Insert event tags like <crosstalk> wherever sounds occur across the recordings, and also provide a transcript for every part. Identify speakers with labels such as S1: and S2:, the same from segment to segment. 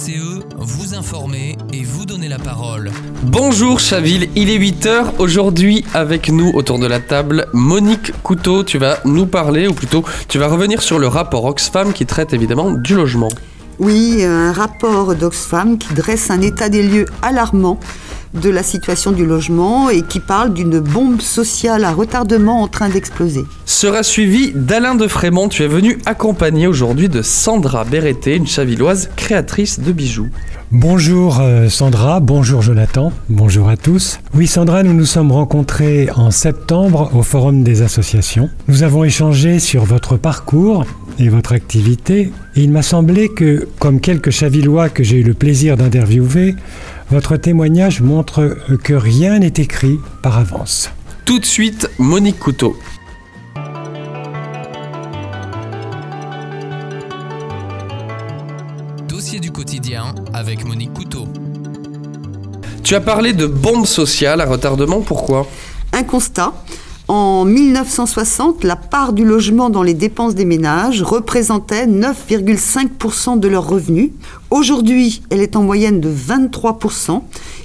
S1: BCE, vous informer et vous donner la parole.
S2: Bonjour Chaville, il est 8h. Aujourd'hui, avec nous autour de la table, Monique Couteau. Tu vas nous parler, ou plutôt, tu vas revenir sur le rapport Oxfam qui traite évidemment du logement.
S3: Oui, un rapport d'Oxfam qui dresse un état des lieux alarmant de la situation du logement et qui parle d'une bombe sociale à retardement en train d'exploser.
S2: Sera suivi d'Alain de Frémont. Tu es venu accompagner aujourd'hui de Sandra Berreté, une chavilloise créatrice de bijoux.
S4: Bonjour euh, Sandra, bonjour Jonathan, bonjour à tous. Oui Sandra, nous nous sommes rencontrés en septembre au Forum des associations. Nous avons échangé sur votre parcours et votre activité et il m'a semblé que, comme quelques chavillois que j'ai eu le plaisir d'interviewer, votre témoignage montre que rien n'est écrit par avance.
S2: Tout de suite, Monique Couteau.
S1: Dossier du quotidien avec Monique Couteau.
S2: Tu as parlé de bombe sociale à retardement, pourquoi?
S3: Un constat. En 1960, la part du logement dans les dépenses des ménages représentait 9,5% de leurs revenus. Aujourd'hui, elle est en moyenne de 23%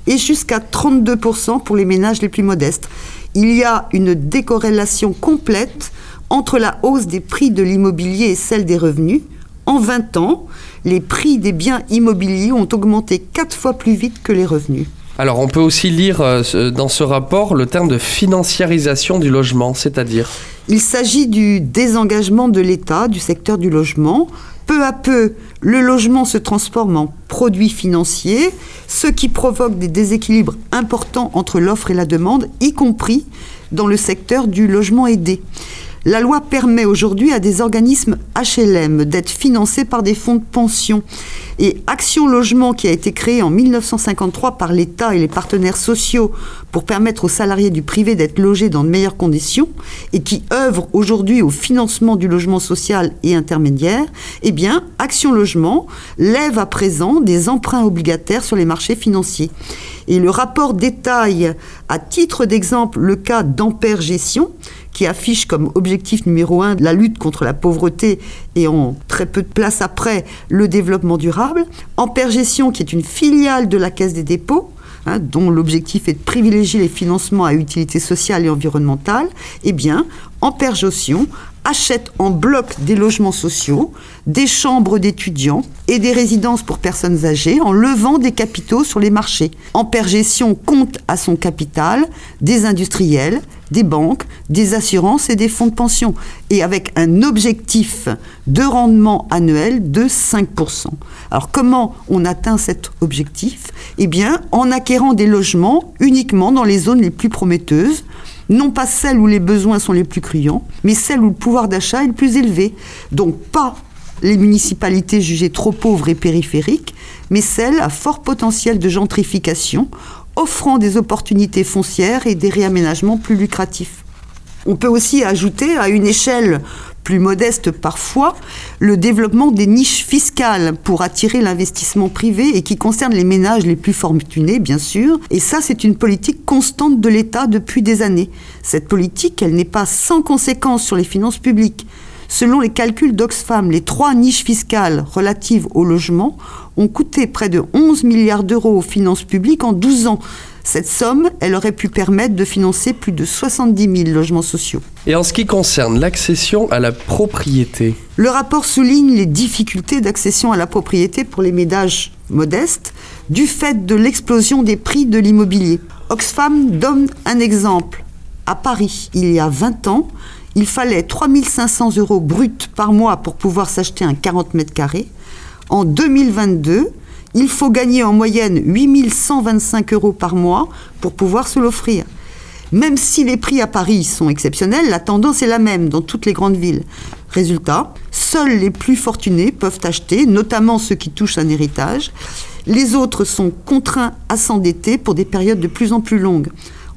S3: et jusqu'à 32% pour les ménages les plus modestes. Il y a une décorrélation complète entre la hausse des prix de l'immobilier et celle des revenus. En 20 ans, les prix des biens immobiliers ont augmenté 4 fois plus vite que les revenus.
S2: Alors on peut aussi lire euh, dans ce rapport le terme de financiarisation du logement, c'est-à-dire
S3: Il s'agit du désengagement de l'État du secteur du logement. Peu à peu, le logement se transforme en produit financier, ce qui provoque des déséquilibres importants entre l'offre et la demande, y compris dans le secteur du logement aidé. La loi permet aujourd'hui à des organismes HLM d'être financés par des fonds de pension. Et Action Logement, qui a été créé en 1953 par l'État et les partenaires sociaux pour permettre aux salariés du privé d'être logés dans de meilleures conditions, et qui œuvre aujourd'hui au financement du logement social et intermédiaire, eh bien, Action Logement lève à présent des emprunts obligataires sur les marchés financiers. Et le rapport détaille, à titre d'exemple, le cas d'Ampère Gestion, qui affiche comme objectif numéro un la lutte contre la pauvreté et en très peu de place après le développement durable. Ampère Gestion, qui est une filiale de la Caisse des dépôts, hein, dont l'objectif est de privilégier les financements à utilité sociale et environnementale, eh bien, Ampère Gestion achète en bloc des logements sociaux, des chambres d'étudiants et des résidences pour personnes âgées en levant des capitaux sur les marchés. Ampère Gestion compte à son capital des industriels, des banques, des assurances et des fonds de pension, et avec un objectif de rendement annuel de 5%. Alors comment on atteint cet objectif? Eh bien, en acquérant des logements uniquement dans les zones les plus prometteuses, non pas celles où les besoins sont les plus criants, mais celles où le pouvoir d'achat est le plus élevé. Donc pas les municipalités jugées trop pauvres et périphériques, mais celles à fort potentiel de gentrification offrant des opportunités foncières et des réaménagements plus lucratifs. On peut aussi ajouter à une échelle plus modeste parfois, le développement des niches fiscales pour attirer l'investissement privé et qui concerne les ménages les plus fortunés, bien sûr. Et ça, c'est une politique constante de l'État depuis des années. Cette politique, elle n'est pas sans conséquence sur les finances publiques. Selon les calculs d'Oxfam, les trois niches fiscales relatives au logement ont coûté près de 11 milliards d'euros aux finances publiques en 12 ans. Cette somme, elle aurait pu permettre de financer plus de 70 000 logements sociaux.
S2: Et en ce qui concerne l'accession à la propriété
S3: Le rapport souligne les difficultés d'accession à la propriété pour les ménages modestes du fait de l'explosion des prix de l'immobilier. Oxfam donne un exemple. À Paris, il y a 20 ans, il fallait 3500 euros bruts par mois pour pouvoir s'acheter un 40 mètres carrés. En 2022, il faut gagner en moyenne 8125 euros par mois pour pouvoir se l'offrir. Même si les prix à Paris sont exceptionnels, la tendance est la même dans toutes les grandes villes. Résultat, seuls les plus fortunés peuvent acheter, notamment ceux qui touchent un héritage. Les autres sont contraints à s'endetter pour des périodes de plus en plus longues.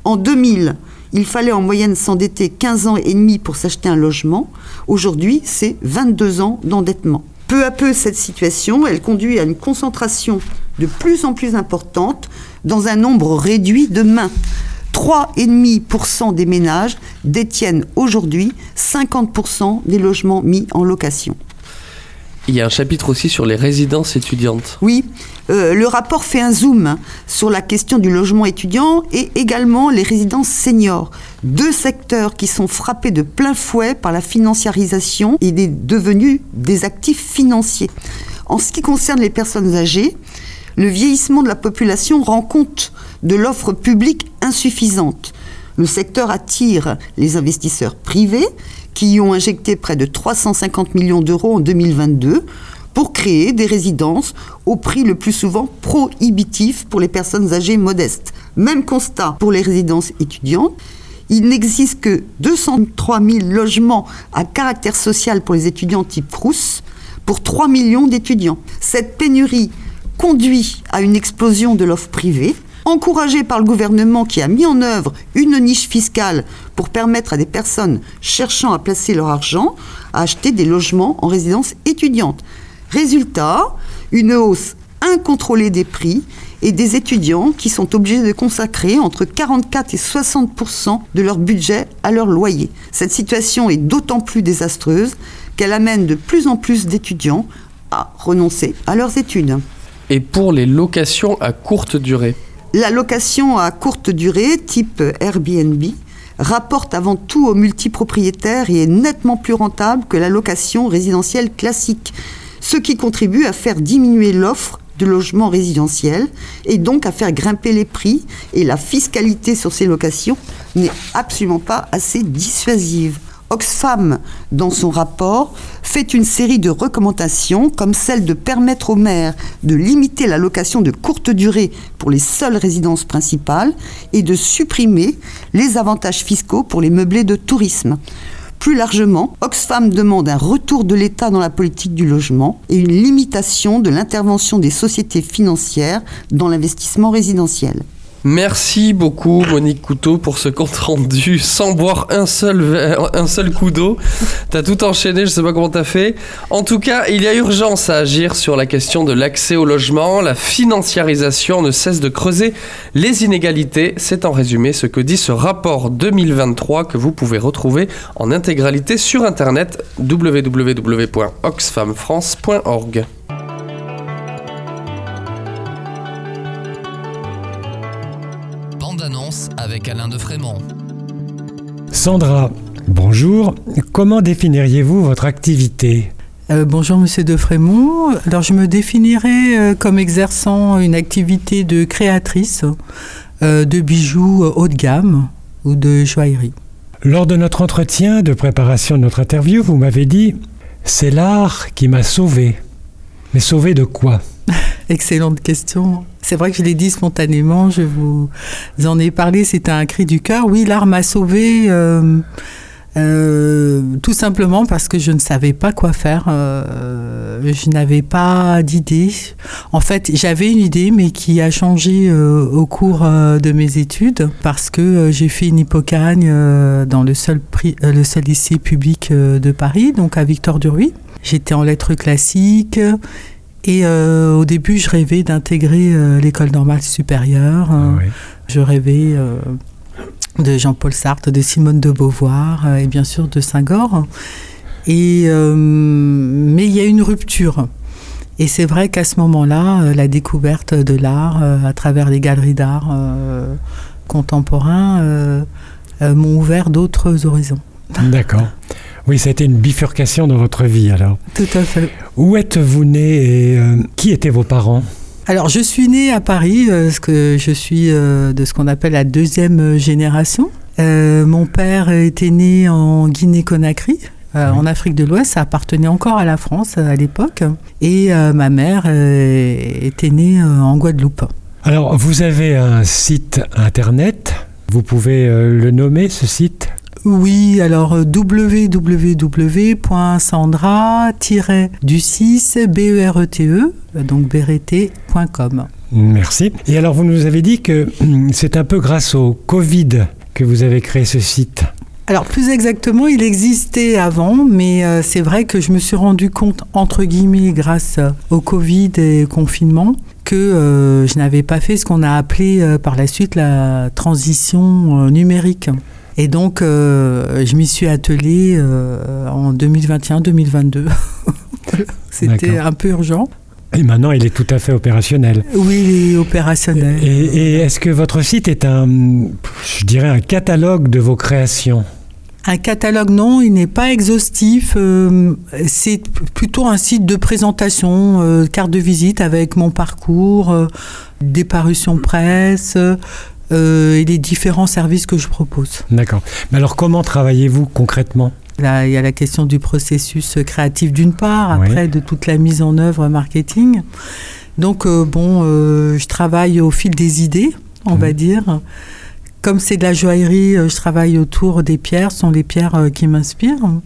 S3: En 2000, il fallait en moyenne s'endetter 15 ans et demi pour s'acheter un logement. Aujourd'hui, c'est 22 ans d'endettement. Peu à peu, cette situation, elle conduit à une concentration de plus en plus importante dans un nombre réduit de mains. 3,5% des ménages détiennent aujourd'hui 50% des logements mis en location.
S2: Il y a un chapitre aussi sur les résidences étudiantes.
S3: Oui, euh, le rapport fait un zoom sur la question du logement étudiant et également les résidences seniors. Deux secteurs qui sont frappés de plein fouet par la financiarisation et des devenus des actifs financiers. En ce qui concerne les personnes âgées, le vieillissement de la population rend compte de l'offre publique insuffisante. Le secteur attire les investisseurs privés qui y ont injecté près de 350 millions d'euros en 2022 pour créer des résidences au prix le plus souvent prohibitif pour les personnes âgées modestes. Même constat pour les résidences étudiantes. Il n'existe que 203 000 logements à caractère social pour les étudiants type Crous pour 3 millions d'étudiants. Cette pénurie conduit à une explosion de l'offre privée encouragé par le gouvernement qui a mis en œuvre une niche fiscale pour permettre à des personnes cherchant à placer leur argent à acheter des logements en résidence étudiante. Résultat, une hausse incontrôlée des prix et des étudiants qui sont obligés de consacrer entre 44 et 60% de leur budget à leur loyer. Cette situation est d'autant plus désastreuse qu'elle amène de plus en plus d'étudiants à renoncer à leurs études.
S2: Et pour les locations à courte durée
S3: la location à courte durée, type Airbnb, rapporte avant tout aux multipropriétaires et est nettement plus rentable que la location résidentielle classique, ce qui contribue à faire diminuer l'offre de logements résidentiels et donc à faire grimper les prix et la fiscalité sur ces locations n'est absolument pas assez dissuasive. Oxfam, dans son rapport, fait une série de recommandations comme celle de permettre aux maires de limiter la location de courte durée pour les seules résidences principales et de supprimer les avantages fiscaux pour les meublés de tourisme. Plus largement, Oxfam demande un retour de l'État dans la politique du logement et une limitation de l'intervention des sociétés financières dans l'investissement résidentiel.
S2: Merci beaucoup Monique Couteau pour ce compte rendu sans boire un seul, un seul coup d'eau. T'as tout enchaîné, je sais pas comment t'as fait. En tout cas, il y a urgence à agir sur la question de l'accès au logement. La financiarisation ne cesse de creuser les inégalités. C'est en résumé ce que dit ce rapport 2023 que vous pouvez retrouver en intégralité sur internet www.oxfamfrance.org.
S1: avec Alain de Frémont.
S4: Sandra, bonjour. Comment définiriez-vous votre activité
S5: euh, bonjour Monsieur de Frémont. Alors je me définirais euh, comme exerçant une activité de créatrice euh, de bijoux haut de gamme ou de joaillerie.
S4: Lors de notre entretien de préparation de notre interview, vous m'avez dit c'est l'art qui m'a sauvé. Mais sauvé de quoi? <laughs>
S5: Excellente question. C'est vrai que je l'ai dit spontanément, je vous en ai parlé, c'était un cri du cœur. Oui, l'art m'a sauvé. Euh, euh, tout simplement parce que je ne savais pas quoi faire. Euh, je n'avais pas d'idée. En fait, j'avais une idée, mais qui a changé au cours de mes études parce que j'ai fait une hypocagne dans le seul, le seul lycée public de Paris, donc à Victor Duruy. J'étais en lettres classiques et euh, au début, je rêvais d'intégrer euh, l'école normale supérieure. Ah je rêvais euh, de Jean-Paul Sartre, de Simone de Beauvoir et bien sûr de Saint-Gore. Et, mais il y a une rupture. Et c'est vrai qu'à ce moment-là, la découverte de l'art à travers les galeries d'art contemporains m'ont ouvert d'autres horizons.
S4: D'accord. Oui, ça a été une bifurcation dans votre vie alors.
S5: Tout à fait.
S4: Où êtes-vous né et euh, qui étaient vos parents?
S5: Alors, je suis née à Paris, euh, parce que je suis euh, de ce qu'on appelle la deuxième génération. mon père était né en Guinée-Conakry, en Afrique de l'Ouest. Ça appartenait encore à la France à l'époque. Et ma mère était née en Guadeloupe.
S4: Alors, vous avez un site internet. Vous pouvez le nommer, ce site?
S5: Oui, alors euh, www.sandra-du6berte e, donc berete.com.
S4: Merci. Et alors vous nous avez dit que c'est un peu grâce au Covid que vous avez créé ce site.
S5: Alors plus exactement, il existait avant, mais euh, c'est vrai que je me suis rendu compte, entre guillemets, grâce au Covid et au confinement, que euh, je n'avais pas fait ce qu'on a appelé par la suite la transition numérique. Et donc, euh, je m'y suis attelée euh, en 2021-2022. <laughs> C'était un peu urgent.
S4: Et maintenant, il est tout à fait opérationnel.
S5: Oui, il est opérationnel.
S4: Et, et est-ce que votre site est un, je dirais, un catalogue de vos créations?
S5: Un catalogue, non, il n'est pas exhaustif. euh, c'est plutôt un site de présentation, euh, carte de visite avec mon parcours, euh, des parutions presse et les différents services que je propose.
S4: D'accord. Mais alors, comment travaillez-vous concrètement?
S5: Là, il y a la question du processus créatif d'une part,
S4: Oui.
S5: après de toute la mise en œuvre marketing. Donc, euh, bon, euh, je travaille au fil des idées, on
S4: Mhm.
S5: va dire. Comme c'est de la joaillerie, euh, je travaille autour des pierres, ce sont les pierres euh, qui m'inspirent.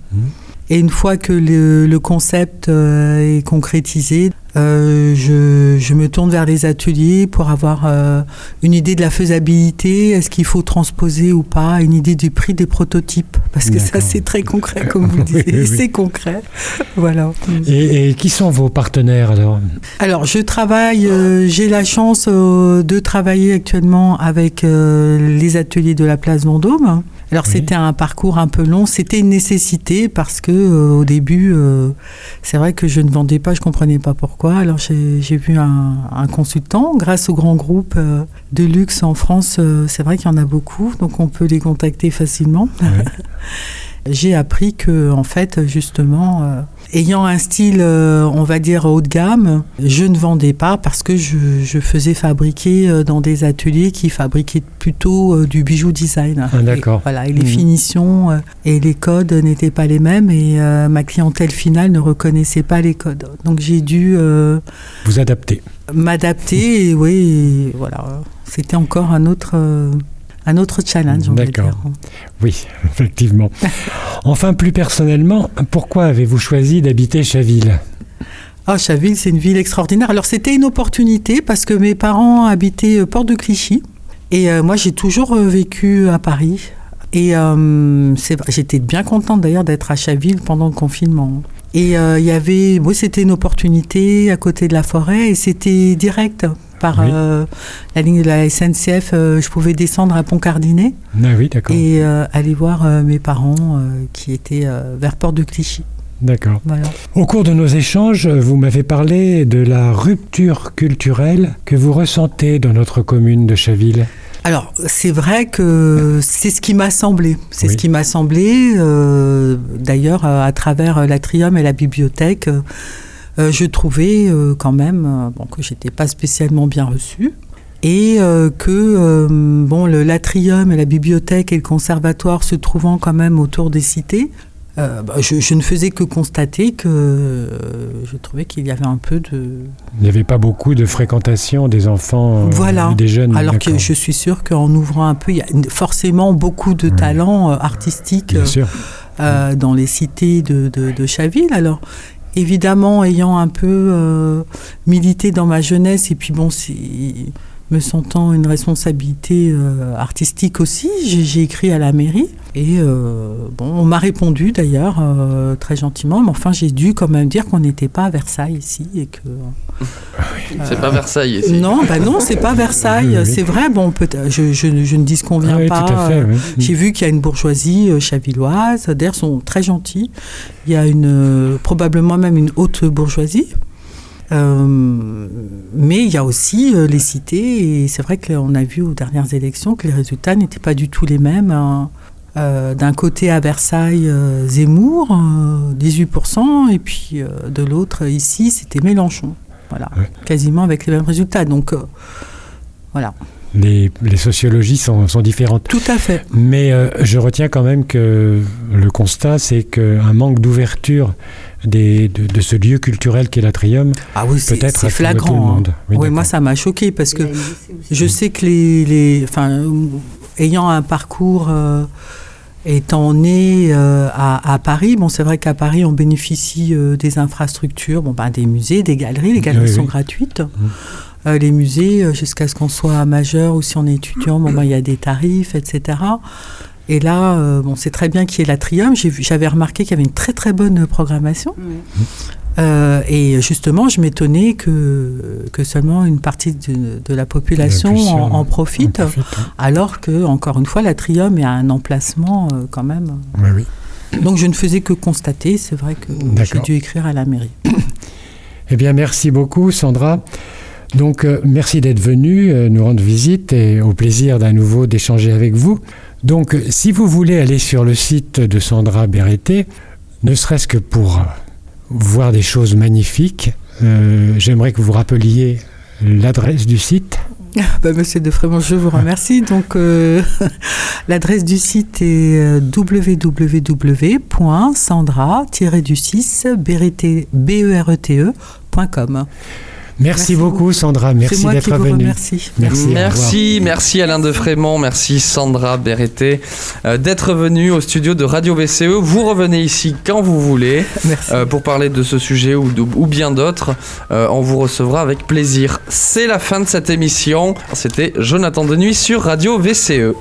S5: Et une fois que le, le concept euh, est concrétisé, euh, je, je me tourne vers les ateliers pour avoir euh, une idée de la faisabilité, est-ce qu'il faut transposer ou pas, une idée du prix des prototypes, parce que ça c'est très concret comme vous <laughs> le disiez,
S4: oui, oui.
S5: c'est concret. voilà.
S4: et, et qui sont vos partenaires alors?
S5: Alors, je travaille, euh, j'ai la chance de travailler actuellement avec les ateliers de la place Vendôme. Alors,
S4: Oui.
S5: c'était un parcours un peu long, c'était une nécessité parce que euh, au début, euh, c'est vrai que je ne vendais pas, je comprenais pas pourquoi. Alors, j'ai vu un, un consultant, grâce au grand groupe euh, de luxe en France, euh, c'est vrai qu'il y en a beaucoup, donc on peut les contacter facilement. <laughs> J'ai appris que, en fait, justement, euh, ayant un style, euh, on va dire, haut de gamme, je ne vendais pas parce que je, je faisais fabriquer euh, dans des ateliers qui fabriquaient plutôt euh, du bijou design.
S4: Ah, d'accord.
S5: Et, voilà, et les
S4: Mhm.
S5: finitions et les codes n'étaient pas les mêmes et ma clientèle finale ne reconnaissait pas les codes. Donc j'ai dû
S4: Vous adaptez.
S5: m'adapter et oui, et voilà, c'était encore un autre, un autre challenge,
S4: D'accord. Oui, <laughs> effectivement. enfin, plus personnellement, pourquoi avez-vous choisi d'habiter Chaville?
S5: Ah, Chaville, c'est une ville extraordinaire. Alors, c'était une opportunité parce que mes parents habitaient euh, Porte de Clichy. Et euh, moi, j'ai toujours euh, vécu à Paris. Et euh, j'étais bien contente d'ailleurs d'être à Chaville pendant le confinement. Et il y avait, oui, c'était une opportunité à côté de la forêt et c'était direct par
S4: Oui.
S5: euh, la ligne de la SNCF. euh, je pouvais descendre à Pont-Cardinet
S4: Ah oui,
S5: et euh, aller voir mes parents qui étaient vers Porte de Clichy.
S4: D'accord.
S5: Voilà.
S4: Au cours de nos échanges, vous m'avez parlé de la rupture culturelle que vous ressentez dans notre commune de Chaville.
S5: Alors, c'est vrai que c'est ce qui m'a semblé. C'est
S4: Oui.
S5: ce qui m'a semblé. D'ailleurs, à travers l'Atrium et la bibliothèque, je trouvais euh, quand même euh, bon, que j'étais pas spécialement bien reçue. Et euh, que euh, bon, le- l'Atrium et la bibliothèque et le conservatoire se trouvant quand même autour des cités, euh, bah, je, je ne faisais que constater que euh, je trouvais qu'il y avait un peu de,
S4: Il n'y avait pas beaucoup de fréquentation des enfants
S5: Voilà.
S4: des jeunes.
S5: Alors que je suis sûre qu'en ouvrant un peu, il y a forcément beaucoup de
S4: Oui.
S5: talents euh, artistiques
S4: Bien
S5: euh,
S4: sûr.
S5: euh, dans les cités de, de, de Chaville. Alors, évidemment, ayant un peu euh, milité dans ma jeunesse, et puis bon, si, me sentant une responsabilité euh, artistique aussi, j'ai écrit à la mairie. Et euh, bon, on m'a répondu d'ailleurs euh, très gentiment, mais enfin, j'ai dû quand même dire qu'on n'était pas à Versailles ici et que. <laughs>
S2: C'est pas Versailles ici.
S5: Non, bah non, c'est pas <laughs> Versailles.
S4: Oui, oui.
S5: C'est vrai. Bon, peut je, je, je ne disconviens
S4: Ah oui,
S5: pas. J'ai vu qu'il y a une bourgeoisie euh, chavilloise. D'ailleurs, ils sont très gentils. Il y a une, euh, probablement même une haute bourgeoisie. Euh, mais il y a aussi euh, les cités. Et c'est vrai qu'on a vu aux dernières élections que les résultats n'étaient pas du tout les mêmes. hein. Euh, D'un côté à Versailles, euh, Zemmour, euh, 18%, et puis de l'autre, ici, c'était Mélenchon. Voilà,
S4: Ouais.
S5: quasiment avec les mêmes résultats. Donc, voilà,
S4: Les, les sociologies sont, sont différentes.
S5: tout à fait.
S4: Mais euh, je retiens quand même que le constat, c'est qu'un manque d'ouverture des- de, de ce lieu culturel qu'est l'Atrium
S5: Ah oui, c'est
S4: peut-être tout le
S5: flagrant. hein.
S4: monde. Oui,
S5: Oui, moi, ça m'a choqué parce que je sais que les, les enfin, ayant un parcours euh, étant né euh, à, à Paris, bon, c'est vrai qu'à Paris, on bénéficie euh, des infrastructures, bon, ben, des musées, des galeries. Les galeries
S4: Oui,
S5: sont
S4: oui.
S5: gratuites. Euh, les musées, euh, jusqu'à ce qu'on soit majeur ou si on est étudiant, bon, ben, il y a des tarifs, etc. Et là, euh, bon, c'est très bien qu'il y ait l'Atrium. J'avais remarqué qu'il y avait une très très bonne programmation. Euh, et justement, je m'étonnais que, que seulement une partie de, de la population en, en profite,
S4: hein.
S5: alors que, encore une fois, l'Atrium est un emplacement euh, quand même.
S4: Oui, oui.
S5: Donc je ne faisais que constater, c'est vrai que j'ai dû écrire à la mairie.
S4: Eh bien, merci beaucoup, Sandra. Donc, euh, merci d'être venu euh, nous rendre visite et au plaisir d'un nouveau d'échanger avec vous. Donc, euh, si vous voulez aller sur le site de Sandra Berreté, ne serait-ce que pour voir des choses magnifiques, euh, j'aimerais que vous rappeliez l'adresse du site. <laughs>
S5: Bah, Monsieur de Frémont, je vous remercie. <laughs> Donc, euh, <laughs> l'adresse du site est euh, www.sandra-du6-berete.com.
S4: Merci,
S5: Merci
S4: beaucoup, Sandra. Merci d'être venue. Merci.
S2: Merci, merci Alain de Frémont, merci Sandra Berreté euh, d'être venu au studio de Radio VCE. Vous revenez ici quand vous voulez <laughs> euh, pour parler de ce sujet ou, de- ou bien d'autres. Euh, on vous recevra avec plaisir. C'est la fin de cette émission. C'était Jonathan Denuy sur Radio VCE.